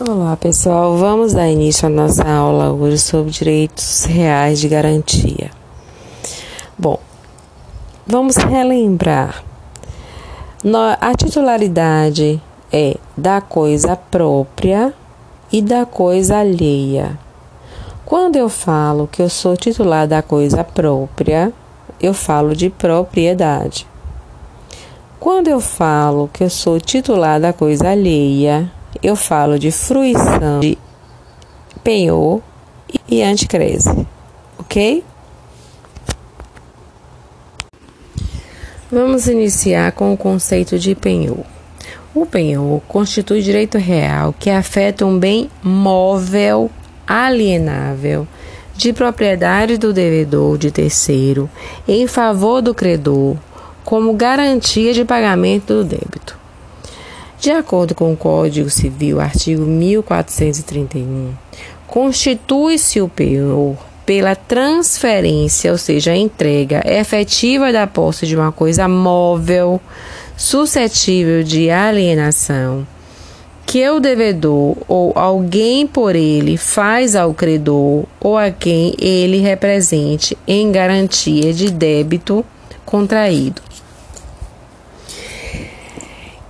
Olá pessoal, vamos dar início à nossa aula hoje sobre direitos reais de garantia. Bom, vamos relembrar. A titularidade é da coisa própria e da coisa alheia. Quando eu falo que eu sou titular da coisa própria, eu falo de propriedade. Quando eu falo que eu sou titular da coisa alheia, eu falo de fruição de penhor e anticrese, ok? Vamos iniciar com o conceito de penhor. O penhor constitui direito real que afeta um bem móvel, alienável, de propriedade do devedor de terceiro, em favor do credor, como garantia de pagamento do débito. De acordo com o Código Civil, artigo 1431, constitui-se o penhor pela transferência, ou seja, a entrega efetiva da posse de uma coisa móvel, suscetível de alienação, que o devedor ou alguém por ele faz ao credor ou a quem ele represente em garantia de débito contraído.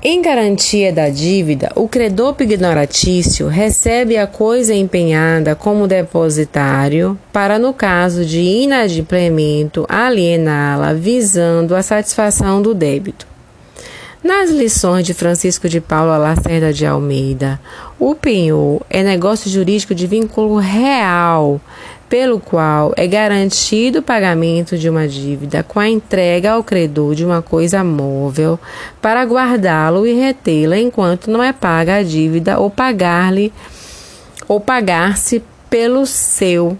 Em garantia da dívida, o credor pignoratício recebe a coisa empenhada como depositário para, no caso de inadimplemento, aliená-la visando a satisfação do débito. Nas lições de Francisco de Paula Lacerda de Almeida, o penhor é negócio jurídico de vínculo real, pelo qual é garantido o pagamento de uma dívida com a entrega ao credor de uma coisa móvel para guardá-lo e retê-la enquanto não é paga a dívida ou pagar-lhe ou pagar-se pelo seu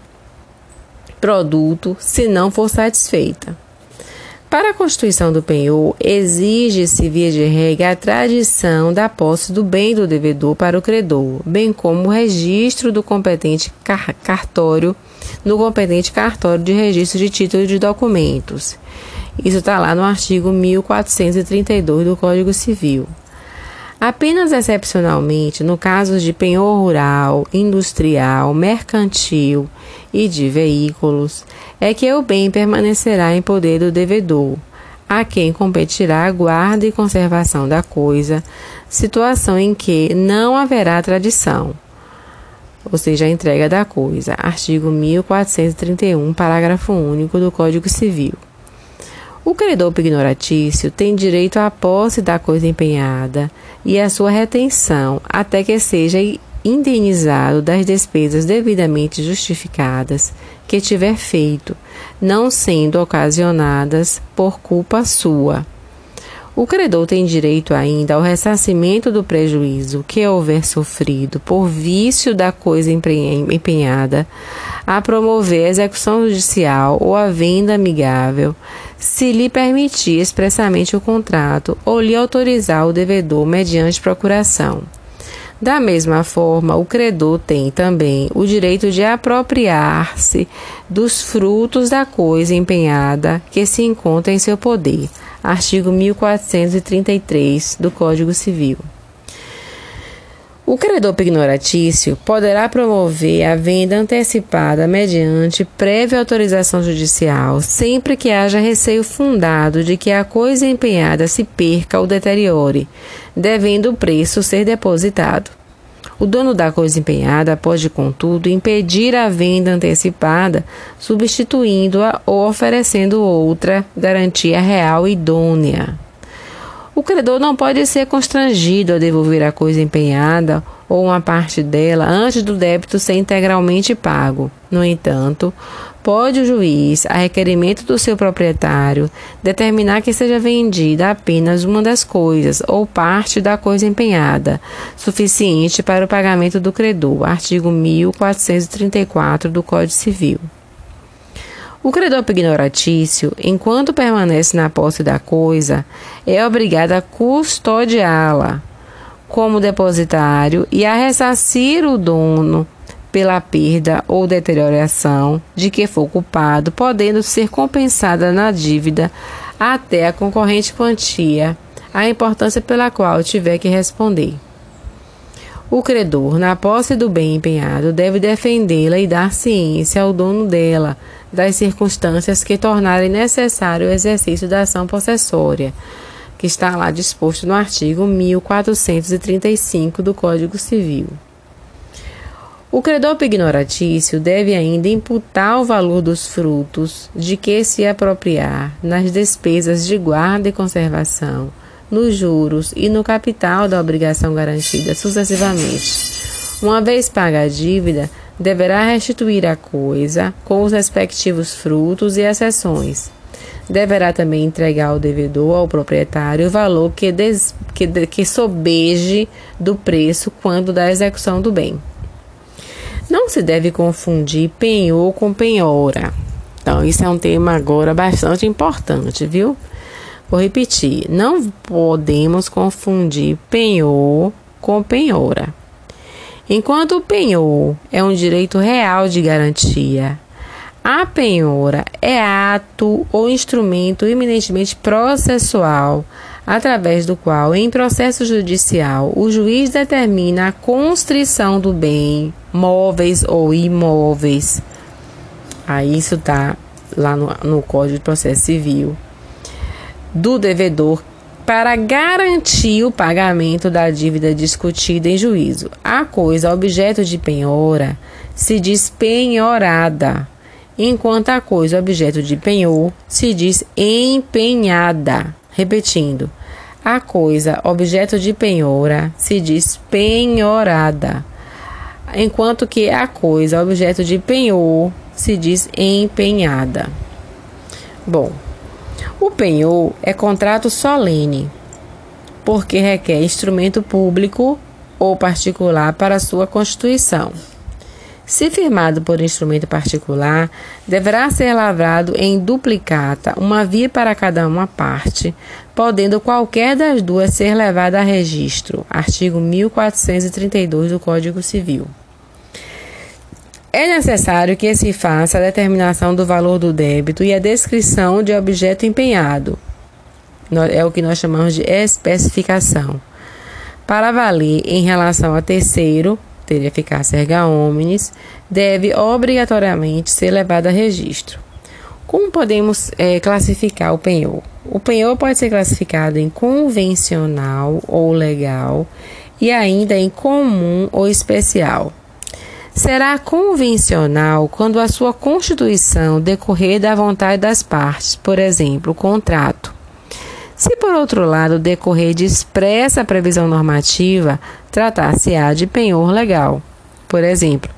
produto se não for satisfeita. Para a constituição do penhor, exige-se, via de regra, a tradição da posse do bem do devedor para o credor, bem como o registro do competente cartório no competente cartório de registro de título de documentos. Isso está lá no artigo 1432 do Código Civil. Apenas excepcionalmente, no caso de penhor rural, industrial, mercantil e de veículos, é que o bem permanecerá em poder do devedor, a quem competirá a guarda e conservação da coisa, situação em que não haverá tradição ou seja, a entrega da coisa. Artigo 1431, parágrafo único do Código Civil. O credor pignoratício tem direito à posse da coisa empenhada e à sua retenção até que seja indenizado das despesas devidamente justificadas que tiver feito, não sendo ocasionadas por culpa sua. O credor tem direito ainda ao ressarcimento do prejuízo que houver sofrido por vício da coisa empenhada, a promover a execução judicial ou a venda amigável, se lhe permitir expressamente o contrato ou lhe autorizar o devedor mediante procuração. Da mesma forma, o credor tem também o direito de apropriar-se dos frutos da coisa empenhada que se encontra em seu poder artigo 1433 do Código Civil. O credor pignoratício poderá promover a venda antecipada mediante prévia autorização judicial, sempre que haja receio fundado de que a coisa empenhada se perca ou deteriore, devendo o preço ser depositado. O dono da coisa empenhada pode, contudo, impedir a venda antecipada, substituindo-a ou oferecendo outra garantia real idônea. O credor não pode ser constrangido a devolver a coisa empenhada ou uma parte dela antes do débito ser integralmente pago. No entanto, pode o juiz, a requerimento do seu proprietário, determinar que seja vendida apenas uma das coisas ou parte da coisa empenhada, suficiente para o pagamento do credor. Artigo 1434 do Código Civil. O credor pignoratício, enquanto permanece na posse da coisa, é obrigado a custodiá-la como depositário e a ressarcir o dono pela perda ou deterioração de que for culpado, podendo ser compensada na dívida até a concorrente quantia, a importância pela qual tiver que responder. O credor, na posse do bem empenhado, deve defendê-la e dar ciência ao dono dela das circunstâncias que tornarem necessário o exercício da ação possessória, que está lá disposto no artigo 1435 do Código Civil. O credor pignoratício deve ainda imputar o valor dos frutos de que se apropriar nas despesas de guarda e conservação nos juros e no capital da obrigação garantida sucessivamente. Uma vez paga a dívida, deverá restituir a coisa com os respectivos frutos e acessões. Deverá também entregar ao devedor, ao proprietário, o valor que, des, que, que sobeje do preço quando da execução do bem. Não se deve confundir penhor com penhora. Então, isso é um tema agora bastante importante, viu? Vou repetir: não podemos confundir penhor com penhora. Enquanto o penhor é um direito real de garantia, a penhora é ato ou instrumento eminentemente processual, através do qual, em processo judicial, o juiz determina a constrição do bem, móveis ou imóveis. Aí isso está lá no, no Código de Processo Civil do devedor para garantir o pagamento da dívida discutida em juízo. A coisa objeto de penhora se diz penhorada, enquanto a coisa objeto de penhor se diz empenhada. Repetindo, a coisa objeto de penhora se diz penhorada, enquanto que a coisa objeto de penhor se diz empenhada. Bom, o penhor é contrato solene, porque requer instrumento público ou particular para sua constituição. Se firmado por instrumento particular, deverá ser lavrado em duplicata, uma via para cada uma parte, podendo qualquer das duas ser levada a registro. Artigo 1432 do Código Civil. É necessário que se faça a determinação do valor do débito e a descrição de objeto empenhado. É o que nós chamamos de especificação. Para valer em relação a terceiro, ter eficácia erga omnes, deve obrigatoriamente ser levado a registro. Como podemos é, classificar o penhor? O penhor pode ser classificado em convencional ou legal e ainda em comum ou especial será convencional quando a sua constituição decorrer da vontade das partes, por exemplo, o contrato. Se, por outro lado, decorrer de expressa previsão normativa, tratar-se-á de penhor legal. Por exemplo,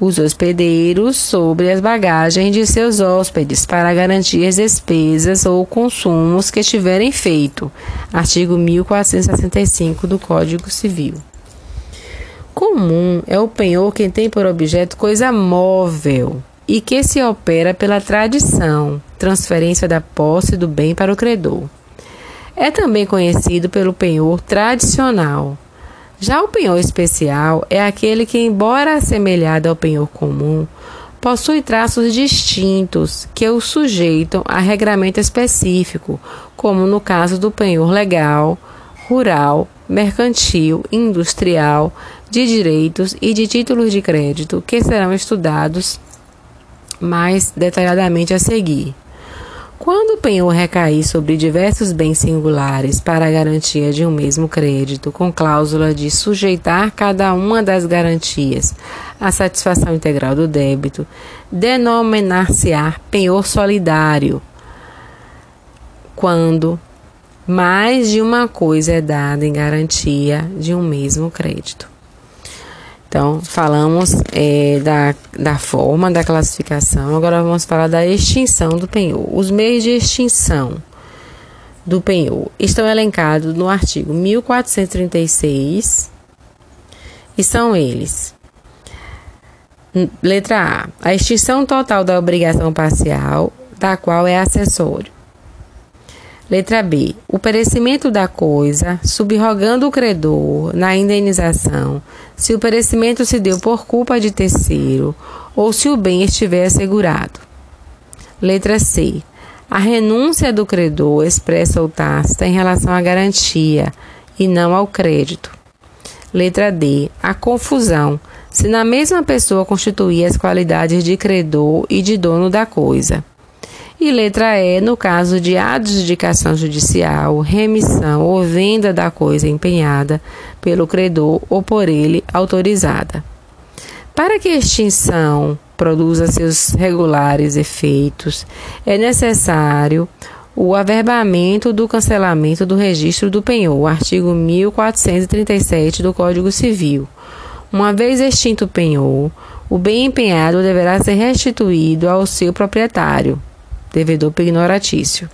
os hospedeiros sobre as bagagens de seus hóspedes para garantir as despesas ou consumos que tiverem feito. Artigo 1465 do Código Civil. Comum é o penhor que tem por objeto coisa móvel e que se opera pela tradição, transferência da posse do bem para o credor. É também conhecido pelo penhor tradicional. Já o penhor especial é aquele que, embora assemelhado ao penhor comum, possui traços distintos que o sujeitam a regramento específico, como no caso do penhor legal, rural, mercantil, industrial, de direitos e de títulos de crédito que serão estudados mais detalhadamente a seguir. Quando o penhor recair sobre diversos bens singulares para a garantia de um mesmo crédito, com cláusula de sujeitar cada uma das garantias à satisfação integral do débito, denominar-se-á penhor solidário. Quando mais de uma coisa é dada em garantia de um mesmo crédito. Então, falamos é, da, da forma da classificação, agora vamos falar da extinção do penhor. Os meios de extinção do penhor estão elencados no artigo 1436 e são eles: letra A, a extinção total da obrigação parcial, da qual é acessório. Letra B. O perecimento da coisa, subrogando o credor na indenização, se o perecimento se deu por culpa de terceiro ou se o bem estiver assegurado. Letra C. A renúncia do credor expressa ou tácita em relação à garantia e não ao crédito. Letra D. A confusão, se na mesma pessoa constituir as qualidades de credor e de dono da coisa. E letra E, no caso de adjudicação judicial, remissão ou venda da coisa empenhada pelo credor ou por ele autorizada. Para que a extinção produza seus regulares efeitos, é necessário o averbamento do cancelamento do registro do penhor, artigo 1437 do Código Civil. Uma vez extinto o penhor, o bem empenhado deverá ser restituído ao seu proprietário, devedor pignoratício.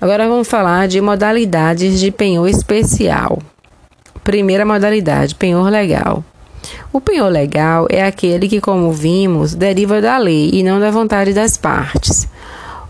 Agora vamos falar de modalidades de penhor especial. Primeira modalidade, penhor legal. O penhor legal é aquele que, como vimos, deriva da lei e não da vontade das partes.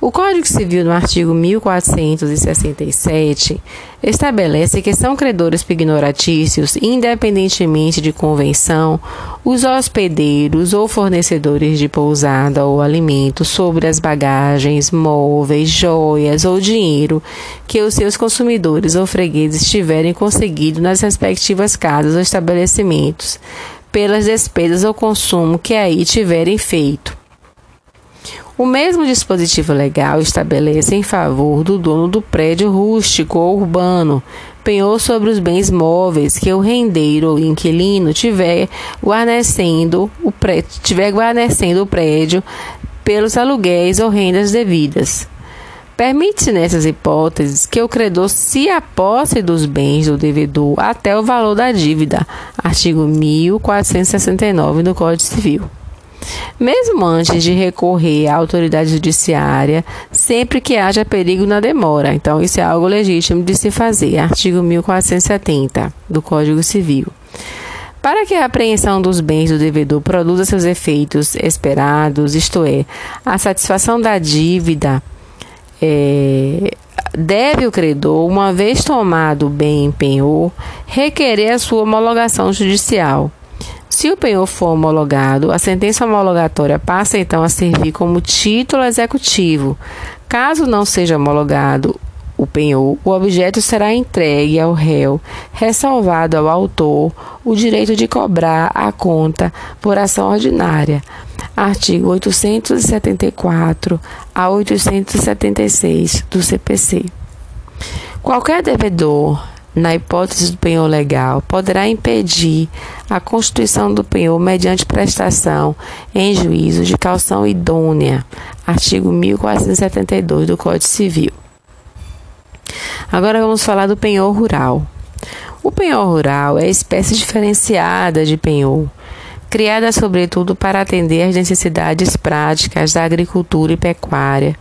O Código Civil, no artigo 1467, estabelece que são credores pignoratícios, independentemente de convenção, os hospedeiros ou fornecedores de pousada ou alimento sobre as bagagens, móveis, joias ou dinheiro que os seus consumidores ou fregueses tiverem conseguido nas respectivas casas ou estabelecimentos, pelas despesas ou consumo que aí tiverem feito o mesmo dispositivo legal estabelece em favor do dono do prédio rústico ou urbano penhor sobre os bens móveis que o rendeiro ou inquilino tiver guarnecendo o prédio, tiver guarnecendo o prédio pelos aluguéis ou rendas devidas. Permite-se nessas hipóteses que o credor se aposse dos bens do devedor até o valor da dívida. Artigo 1469 do Código Civil. Mesmo antes de recorrer à autoridade judiciária, sempre que haja perigo na demora. Então, isso é algo legítimo de se fazer. Artigo 1470 do Código Civil. Para que a apreensão dos bens do devedor produza seus efeitos esperados, isto é, a satisfação da dívida, é, deve o credor, uma vez tomado o bem em penhor, requerer a sua homologação judicial se o penhor for homologado, a sentença homologatória passa então a servir como título executivo. Caso não seja homologado o penhor, o objeto será entregue ao réu, ressalvado ao autor o direito de cobrar a conta por ação ordinária. Artigo 874 a 876 do CPC. Qualquer devedor na hipótese do penhor legal, poderá impedir a constituição do penhor mediante prestação em juízo de calção idônea, artigo 1472 do Código Civil. Agora vamos falar do penhor rural. O penhor rural é espécie diferenciada de penhor, criada sobretudo para atender às necessidades práticas da agricultura e pecuária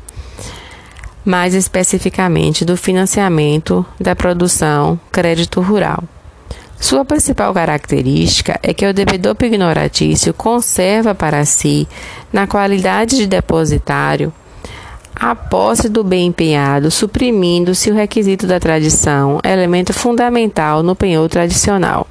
mais especificamente do financiamento da produção crédito rural. Sua principal característica é que o devedor pignoratício conserva para si, na qualidade de depositário, a posse do bem empenhado, suprimindo-se o requisito da tradição, elemento fundamental no penhor tradicional.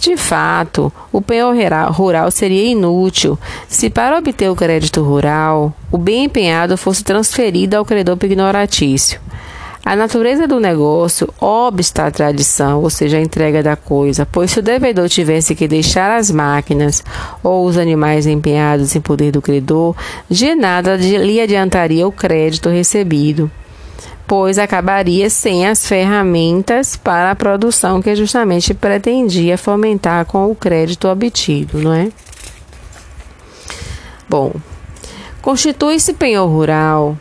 De fato, o penhor rural seria inútil se, para obter o crédito rural, o bem empenhado fosse transferido ao credor pignoratício. A natureza do negócio obsta à tradição, ou seja, a entrega da coisa, pois se o devedor tivesse que deixar as máquinas ou os animais empenhados em poder do credor, de nada lhe adiantaria o crédito recebido pois acabaria sem as ferramentas para a produção que justamente pretendia fomentar com o crédito obtido, não é? Bom, constitui-se penhor rural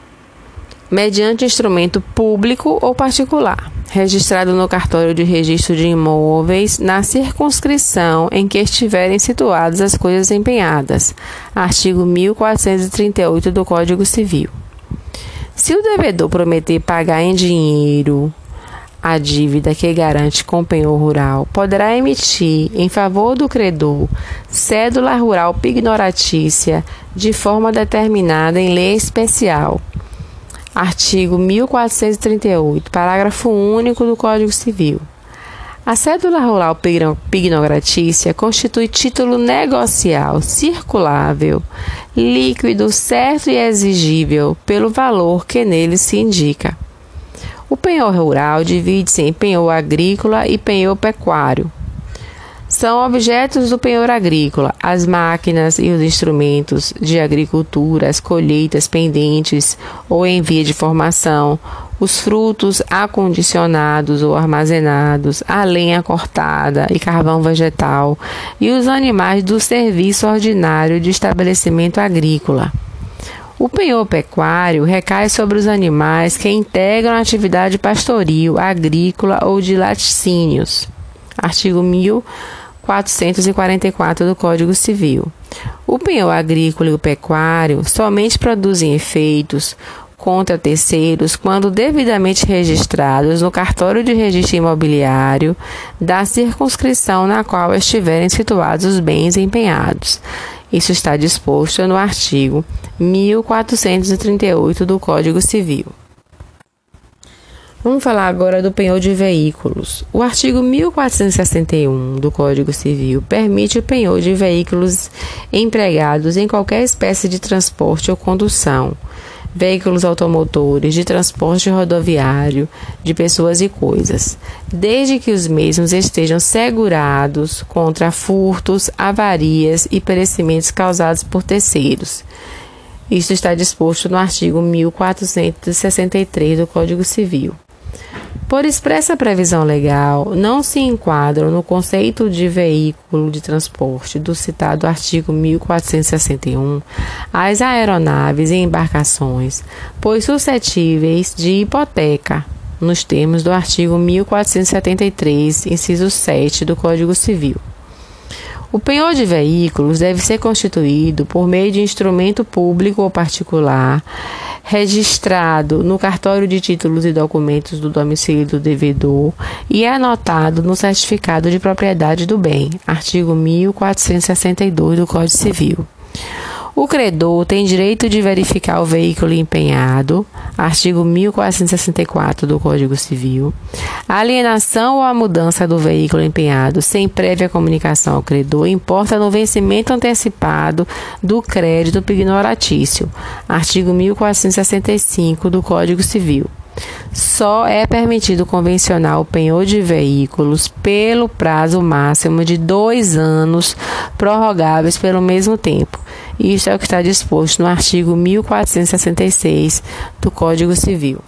mediante instrumento público ou particular, registrado no cartório de registro de imóveis na circunscrição em que estiverem situadas as coisas empenhadas. Artigo 1438 do Código Civil. Se o devedor prometer pagar em dinheiro a dívida que garante com penhor rural, poderá emitir em favor do credor cédula rural pignoratícia de forma determinada em lei especial. Artigo 1438, parágrafo único do Código Civil. A cédula rural pignogratícia constitui título negocial circulável, líquido, certo e exigível pelo valor que nele se indica. O penhor rural divide-se em penhor agrícola e penhor pecuário. São objetos do penhor agrícola as máquinas e os instrumentos de agricultura, as colheitas pendentes ou em via de formação, os frutos acondicionados ou armazenados, a lenha cortada e carvão vegetal, e os animais do serviço ordinário de estabelecimento agrícola. O penhor pecuário recai sobre os animais que integram a atividade pastoril, agrícola ou de laticínios. Artigo 1000 444 do Código Civil. O penhor agrícola e o pecuário somente produzem efeitos contra terceiros quando devidamente registrados no cartório de registro imobiliário da circunscrição na qual estiverem situados os bens empenhados. Isso está disposto no artigo 1438 do Código Civil. Vamos falar agora do penhor de veículos. O artigo 1461 do Código Civil permite o penhor de veículos empregados em qualquer espécie de transporte ou condução, veículos automotores, de transporte rodoviário, de pessoas e coisas, desde que os mesmos estejam segurados contra furtos, avarias e perecimentos causados por terceiros. Isso está disposto no artigo 1463 do Código Civil. Por expressa previsão legal, não se enquadram no conceito de veículo de transporte do citado artigo 1461 as aeronaves e embarcações, pois suscetíveis de hipoteca, nos termos do artigo 1473, inciso 7 do Código Civil. O penhor de veículos deve ser constituído por meio de instrumento público ou particular registrado no cartório de títulos e documentos do domicílio do devedor e é anotado no certificado de propriedade do bem, artigo 1462 do Código Civil. O credor tem direito de verificar o veículo empenhado, artigo 1464 do Código Civil. A alienação ou a mudança do veículo empenhado sem prévia comunicação ao credor importa no vencimento antecipado do crédito pignoratício, artigo 1465 do Código Civil. Só é permitido convencionar o penhor de veículos pelo prazo máximo de dois anos, prorrogáveis pelo mesmo tempo, isso é o que está disposto no artigo 1466 do Código Civil.